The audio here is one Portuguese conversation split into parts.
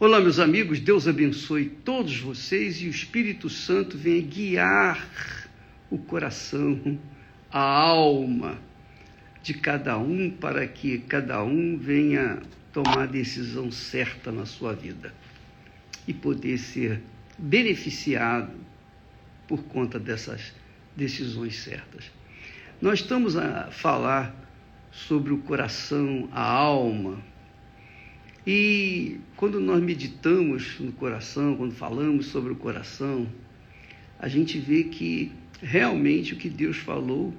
Olá, meus amigos, Deus abençoe todos vocês e o Espírito Santo venha guiar o coração, a alma de cada um para que cada um venha tomar a decisão certa na sua vida e poder ser beneficiado por conta dessas decisões certas. Nós estamos a falar sobre o coração, a alma, e quando nós meditamos no coração, quando falamos sobre o coração, a gente vê que realmente o que Deus falou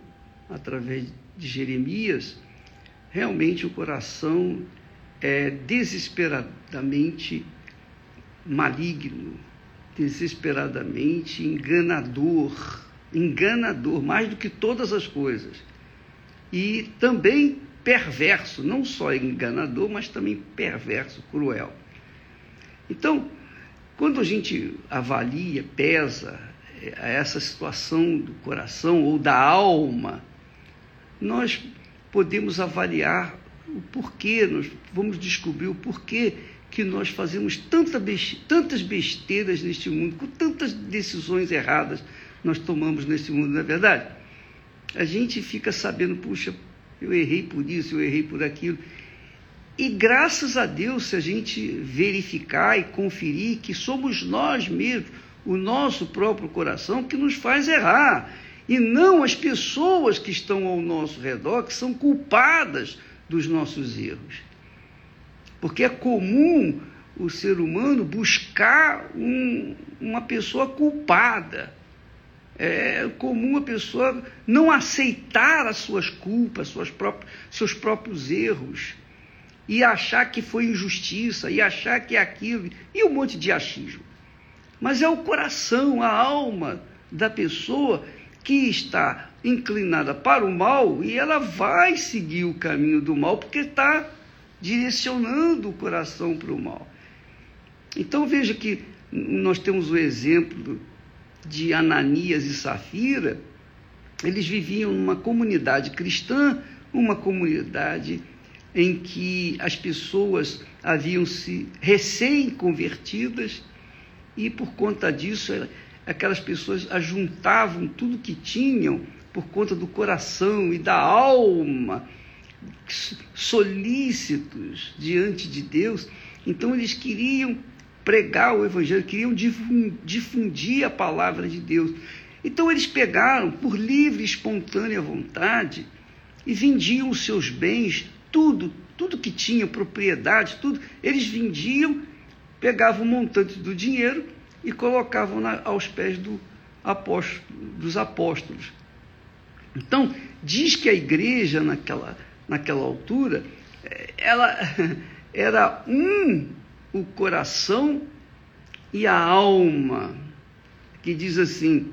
através de Jeremias, realmente o coração é desesperadamente maligno, desesperadamente enganador, enganador mais do que todas as coisas. E também perverso, não só enganador, mas também perverso, cruel. Então, quando a gente avalia, pesa eh, essa situação do coração ou da alma, nós podemos avaliar o porquê, nós vamos descobrir o porquê que nós fazemos tanta tantas besteiras neste mundo, com tantas decisões erradas nós tomamos neste mundo, não é verdade? A gente fica sabendo, puxa, eu errei por isso, eu errei por aquilo. E graças a Deus, se a gente verificar e conferir que somos nós mesmos, o nosso próprio coração, que nos faz errar, e não as pessoas que estão ao nosso redor, que são culpadas dos nossos erros. Porque é comum o ser humano buscar um, uma pessoa culpada é comum a pessoa não aceitar as suas culpas, suas próprias, seus próprios erros, e achar que foi injustiça, e achar que é aquilo, e um monte de achismo. Mas é o coração, a alma da pessoa que está inclinada para o mal e ela vai seguir o caminho do mal porque está direcionando o coração para o mal. Então veja que nós temos o exemplo de Ananias e Safira, eles viviam numa comunidade cristã, uma comunidade em que as pessoas haviam se recém-convertidas e por conta disso aquelas pessoas ajuntavam tudo que tinham por conta do coração e da alma solícitos diante de Deus. Então eles queriam pregar o Evangelho, queriam difundir a palavra de Deus. Então eles pegaram, por livre e espontânea vontade, e vendiam os seus bens, tudo, tudo que tinha, propriedade, tudo, eles vendiam, pegavam o montante do dinheiro e colocavam na, aos pés do apóstolo, dos apóstolos. Então, diz que a igreja, naquela, naquela altura, eh, ela era um o coração e a alma, que diz assim: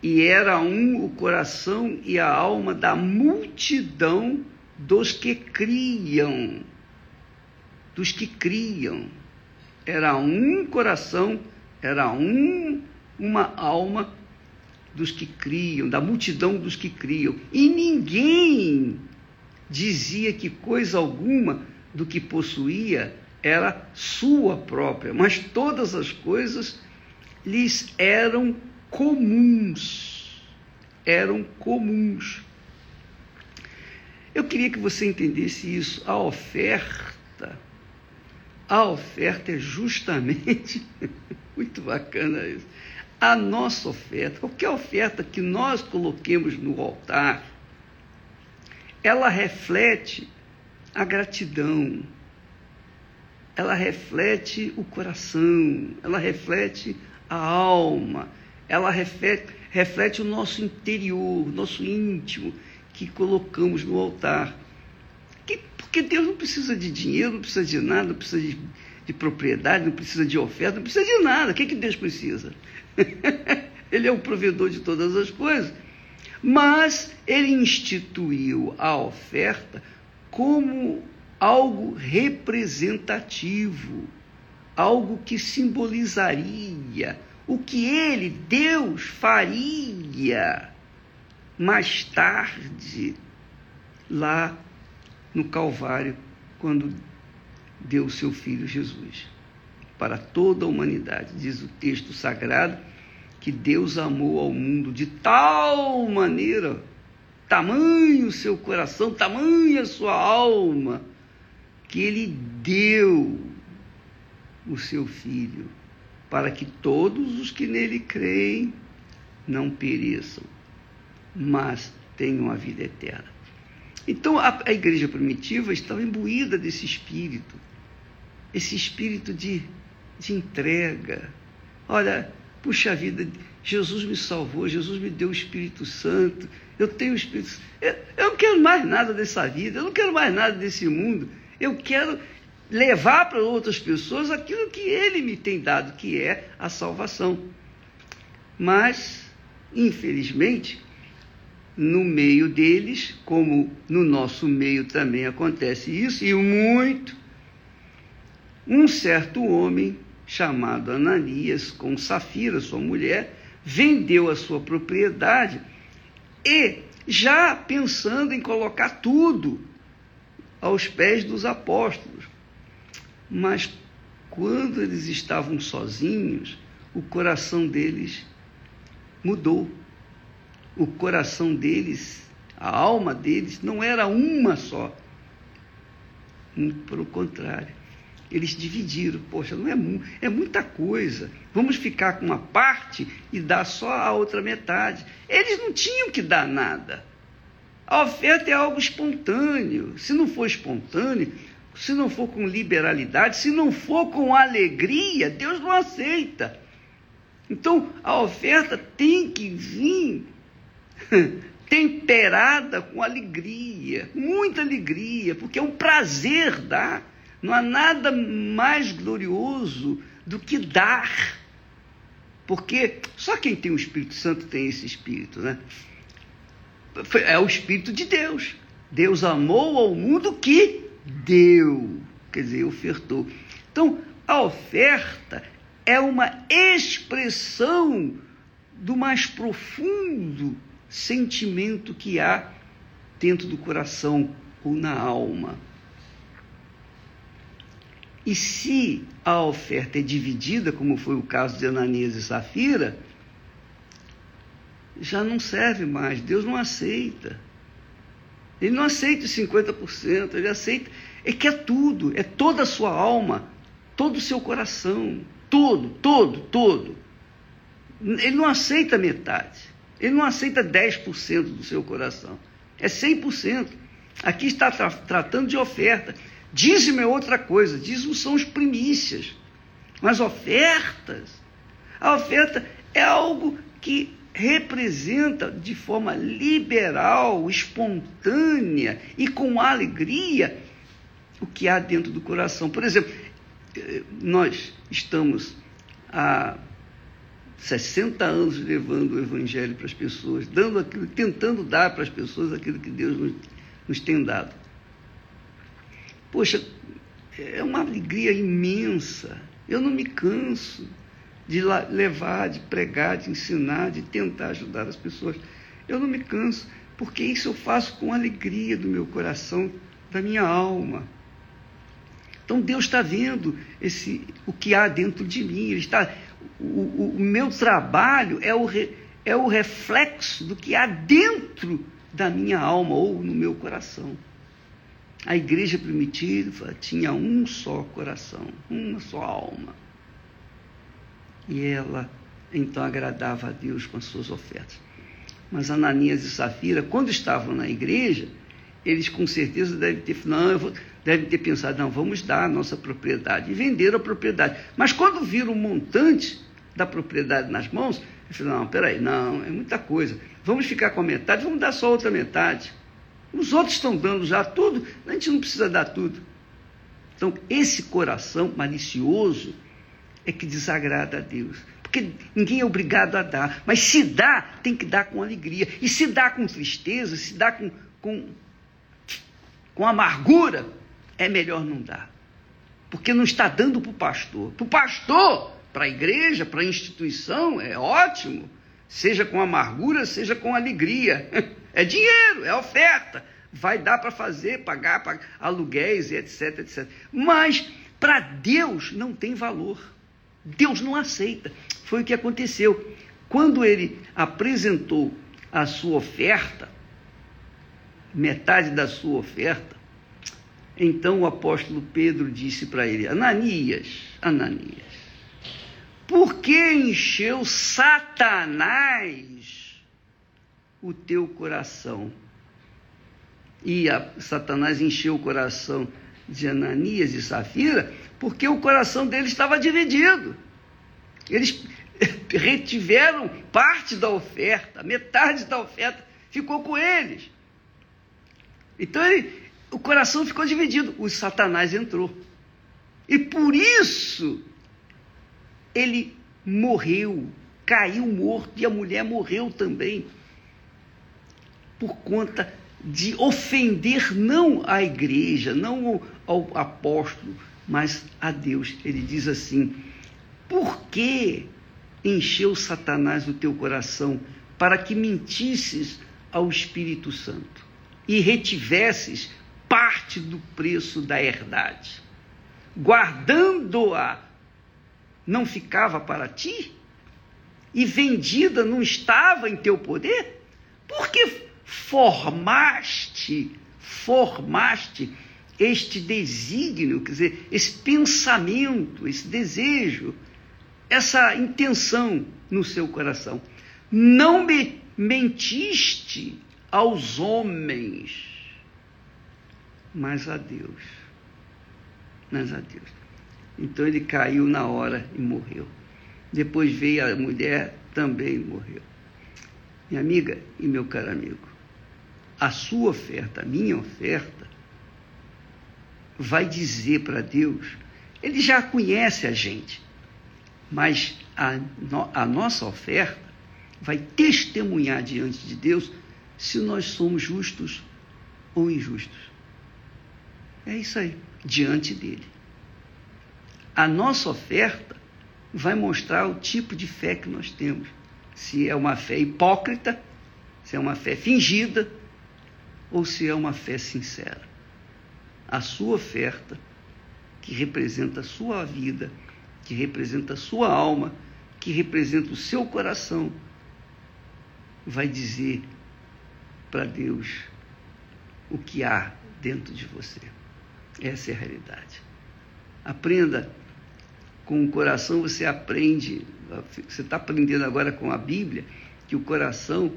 e era um o coração e a alma da multidão dos que criam, dos que criam. Era um coração, era um uma alma dos que criam, da multidão dos que criam. E ninguém dizia que coisa alguma do que possuía era sua própria, mas todas as coisas lhes eram comuns. Eram comuns. Eu queria que você entendesse isso. A oferta, a oferta é justamente, muito bacana isso, a nossa oferta, qualquer oferta que nós coloquemos no altar, ela reflete a gratidão, ela reflete o coração, ela reflete a alma, ela reflete, reflete o nosso interior, nosso íntimo, que colocamos no altar. Que, porque Deus não precisa de dinheiro, não precisa de nada, não precisa de, de propriedade, não precisa de oferta, não precisa de nada. O que, que Deus precisa? ele é o provedor de todas as coisas. Mas ele instituiu a oferta como algo representativo, algo que simbolizaria o que ele, Deus, faria mais tarde, lá no Calvário, quando deu o seu filho Jesus para toda a humanidade. Diz o texto sagrado que Deus amou ao mundo de tal maneira, tamanho o seu coração, tamanho a sua alma, que ele deu o seu filho para que todos os que nele creem não pereçam, mas tenham a vida eterna. Então a, a igreja primitiva estava imbuída desse espírito, esse espírito de, de entrega. Olha, puxa vida, Jesus me salvou, Jesus me deu o Espírito Santo, eu tenho o Espírito Santo. Eu, eu não quero mais nada dessa vida, eu não quero mais nada desse mundo. Eu quero levar para outras pessoas aquilo que Ele me tem dado, que é a salvação. Mas, infelizmente, no meio deles, como no nosso meio também acontece isso, e muito, um certo homem chamado Ananias, com Safira, sua mulher, vendeu a sua propriedade e, já pensando em colocar tudo aos pés dos apóstolos. Mas quando eles estavam sozinhos, o coração deles mudou. O coração deles, a alma deles, não era uma só. Pelo contrário, eles dividiram. Poxa, não é, é muita coisa. Vamos ficar com uma parte e dar só a outra metade. Eles não tinham que dar nada. A oferta é algo espontâneo. Se não for espontâneo, se não for com liberalidade, se não for com alegria, Deus não aceita. Então, a oferta tem que vir temperada com alegria, muita alegria, porque é um prazer dar. Não há nada mais glorioso do que dar. Porque só quem tem o Espírito Santo tem esse espírito, né? É o Espírito de Deus. Deus amou ao mundo que deu, quer dizer, ofertou. Então, a oferta é uma expressão do mais profundo sentimento que há dentro do coração ou na alma. E se a oferta é dividida, como foi o caso de Ananias e Safira, já não serve mais, Deus não aceita. Ele não aceita os 50%, ele aceita, ele quer tudo, é toda a sua alma, todo o seu coração, todo, todo, todo. Ele não aceita metade, ele não aceita 10% do seu coração, é 100%. Aqui está tra tratando de oferta. Dízimo é outra coisa, dízimo são as primícias, mas ofertas, a oferta é algo que representa de forma liberal, espontânea e com alegria o que há dentro do coração. Por exemplo, eh, nós estamos há 60 anos levando o evangelho para as pessoas, dando aquilo, tentando dar para as pessoas aquilo que Deus nos, nos tem dado. Poxa, é uma alegria imensa. Eu não me canso de levar, de pregar, de ensinar, de tentar ajudar as pessoas. Eu não me canso, porque isso eu faço com alegria do meu coração, da minha alma. Então Deus está vendo esse, o que há dentro de mim. Ele está, o, o, meu trabalho é o, re, é o reflexo do que há dentro da minha alma ou no meu coração. A igreja primitiva tinha um só coração, uma só alma. E ela então agradava a Deus com as suas ofertas. Mas Ananias e Safira, quando estavam na igreja, eles com certeza devem ter, não, devem ter pensado, não, vamos dar a nossa propriedade. E venderam a propriedade. Mas quando viram o montante da propriedade nas mãos, eles falaram, não, peraí, não, é muita coisa. Vamos ficar com a metade, vamos dar só outra metade. Os outros estão dando já tudo, a gente não precisa dar tudo. Então, esse coração malicioso, é que desagrada a Deus. Porque ninguém é obrigado a dar. Mas se dá, tem que dar com alegria. E se dá com tristeza, se dá com, com, com amargura, é melhor não dar. Porque não está dando para o pastor. Para o pastor, para a igreja, para a instituição, é ótimo. Seja com amargura, seja com alegria. É dinheiro, é oferta. vai dar para fazer, pagar, pagar aluguéis, etc, etc. Mas para Deus não tem valor. Deus não aceita. Foi o que aconteceu. Quando ele apresentou a sua oferta, metade da sua oferta, então o apóstolo Pedro disse para ele: Ananias, Ananias, por que encheu Satanás o teu coração? E Satanás encheu o coração de Ananias e Safira porque o coração deles estava dividido. Eles retiveram parte da oferta, metade da oferta ficou com eles. Então ele, o coração ficou dividido, o Satanás entrou. E por isso ele morreu, caiu morto e a mulher morreu também. Por conta de ofender não a igreja, não ao apóstolo, mas a Deus. Ele diz assim: Por que encheu Satanás o teu coração para que mentisses ao Espírito Santo e retivesses parte do preço da herdade? Guardando-a, não ficava para ti? E vendida não estava em teu poder? Porque formaste, formaste este desígnio, quer dizer, esse pensamento, esse desejo, essa intenção no seu coração. Não me mentiste aos homens, mas a Deus. Mas a Deus. Então ele caiu na hora e morreu. Depois veio a mulher, também morreu. Minha amiga e meu caro amigo, a sua oferta, a minha oferta, vai dizer para Deus, ele já conhece a gente, mas a, a nossa oferta vai testemunhar diante de Deus se nós somos justos ou injustos. É isso aí, diante dele. A nossa oferta vai mostrar o tipo de fé que nós temos. Se é uma fé hipócrita, se é uma fé fingida, ou se é uma fé sincera a sua oferta, que representa a sua vida, que representa a sua alma, que representa o seu coração, vai dizer para Deus o que há dentro de você. Essa é a realidade. Aprenda com o coração, você aprende, você está aprendendo agora com a Bíblia, que o coração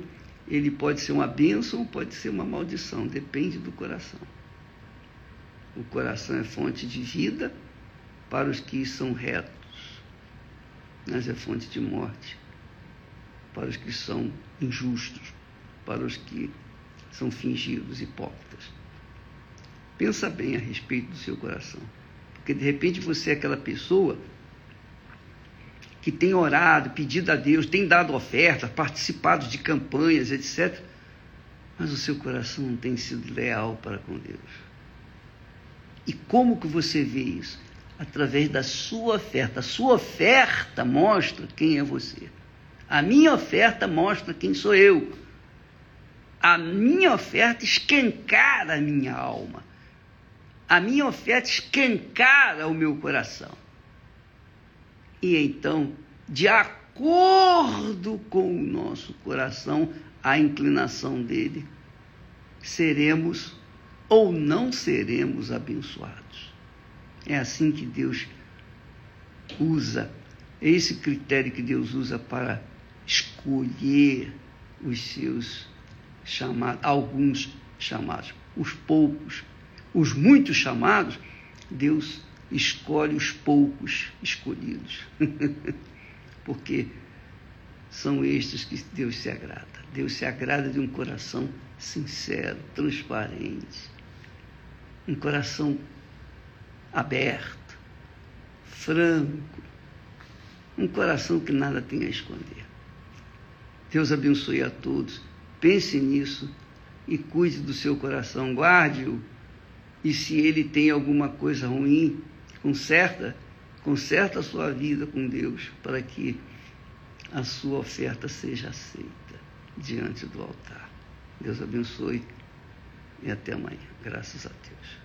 ele pode ser uma bênção pode ser uma maldição, depende do coração. O coração é fonte de vida para os que são retos, mas é fonte de morte para os que são injustos, para os que são fingidos, hipócritas. Pensa bem a respeito do seu coração, porque de repente você é aquela pessoa que tem orado, pedido a Deus, tem dado ofertas, participado de campanhas, etc. Mas o seu coração não tem sido leal para com Deus. E como que você vê isso? Através da sua oferta. A sua oferta mostra quem é você. A minha oferta mostra quem sou eu. A minha oferta escancara a minha alma. A minha oferta escancara o meu coração. E então, de acordo com o nosso coração, a inclinação dele, seremos ou não seremos abençoados. É assim que Deus usa, é esse critério que Deus usa para escolher os seus chamados, alguns chamados, os poucos, os muitos chamados, Deus escolhe os poucos escolhidos. Porque são estes que Deus se agrada. Deus se agrada de um coração sincero, transparente, um coração aberto, franco, um coração que nada tem a esconder. Deus abençoe a todos. Pense nisso e cuide do seu coração, guarde-o. E se ele tem alguma coisa ruim, conserta, conserta a sua vida com Deus para que a sua oferta seja aceita diante do altar. Deus abençoe e até amanhã. Graças a Deus.